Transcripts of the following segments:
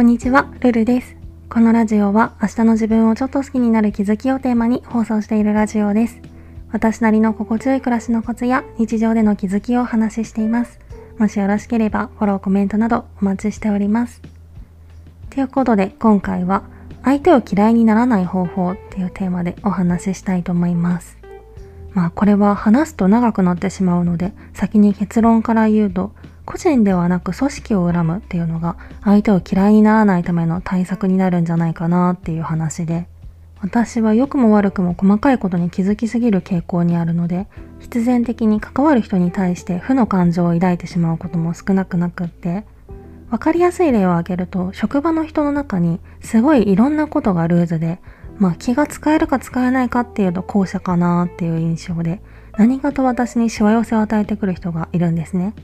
こんにちは、ルルです。このラジオは明日の自分をちょっと好きになる気づきをテーマに放送しているラジオです。私なりの心地よい暮らしのコツや日常での気づきをお話ししています。もしよろしければフォロー、コメントなどお待ちしております。ということで今回は相手を嫌いにならない方法っていうテーマでお話ししたいと思います。まあこれは話すと長くなってしまうので先に結論から言うと個人ではなく組織を恨むっていうのが相手を嫌いにならないための対策になるんじゃないかなっていう話で私は良くも悪くも細かいことに気づきすぎる傾向にあるので必然的に関わる人に対して負の感情を抱いてしまうことも少なくなくってわかりやすい例を挙げると職場の人の中にすごいいろんなことがルーズでまあ気が使えるか使えないかっていうと後者かなっていう印象で何かと私にしわ寄せを与えてくる人がいるんですね。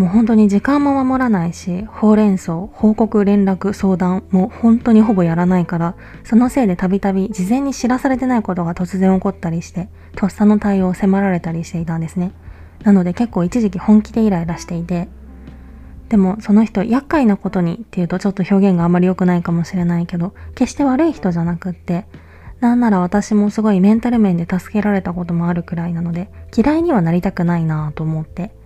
もう本当に時間も守らないし、ほうれん草、報告、連絡、相談も本当にほぼやらないから、そのせいでたびたび事前に知らされてないことが突然起こったりして、とっさの対応を迫られたりしていたんですね。なので結構一時期本気でイライラしていて、でもその人厄介なことにっていうとちょっと表現があまり良くないかもしれないけど、決して悪い人じゃなくって、なんなら私もすごいメンタル面で助けられたこともあるくらいなので、嫌いにはなりたくないなぁと思って。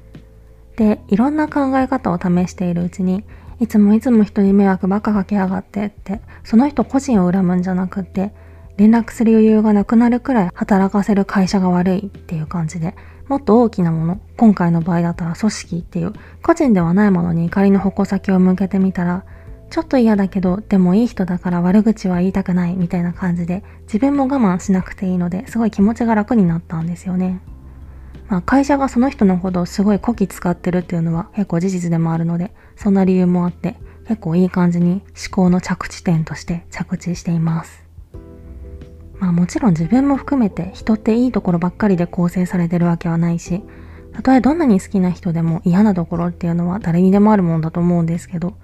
で、いろんな考え方を試しているうちに、いつもいつも人に迷惑ばっかかけやがってって、その人個人を恨むんじゃなくって、連絡する余裕がなくなるくらい働かせる会社が悪いっていう感じで、もっと大きなもの、今回の場合だったら組織っていう、個人ではないものに怒りの矛先を向けてみたら、ちょっと嫌だけど、でもいい人だから悪口は言いたくないみたいな感じで、自分も我慢しなくていいので、すごい気持ちが楽になったんですよね。まあ、会社がその人のことをすごいこき使ってるっていうのは結構事実でもあるので、そんな理由もあって、結構いい感じに思考の着地点として着地しています。まあもちろん自分も含めて人っていいところばっかりで構成されてるわけはないし、たとえどんなに好きな人でも嫌なところっていうのは誰にでもあるもんだと思うんですけど、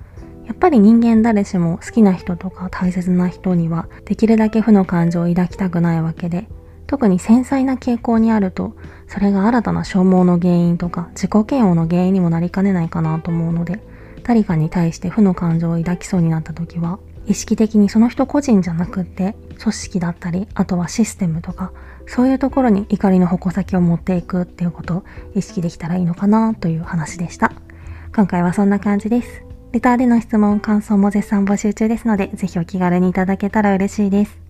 やっぱり人間誰しも好きな人とか大切な人にはできるだけ負の感情を抱きたくないわけで、特に繊細な傾向にあると、それが新たな消耗の原因とか自己嫌悪の原因にもなりかねないかなと思うので、誰かに対して負の感情を抱きそうになった時は、意識的にその人個人じゃなくって、組織だったり、あとはシステムとか、そういうところに怒りの矛先を持っていくっていうことを意識できたらいいのかなという話でした。今回はそんな感じです。レターでの質問、感想も絶賛募集中ですので、ぜひお気軽にいただけたら嬉しいです。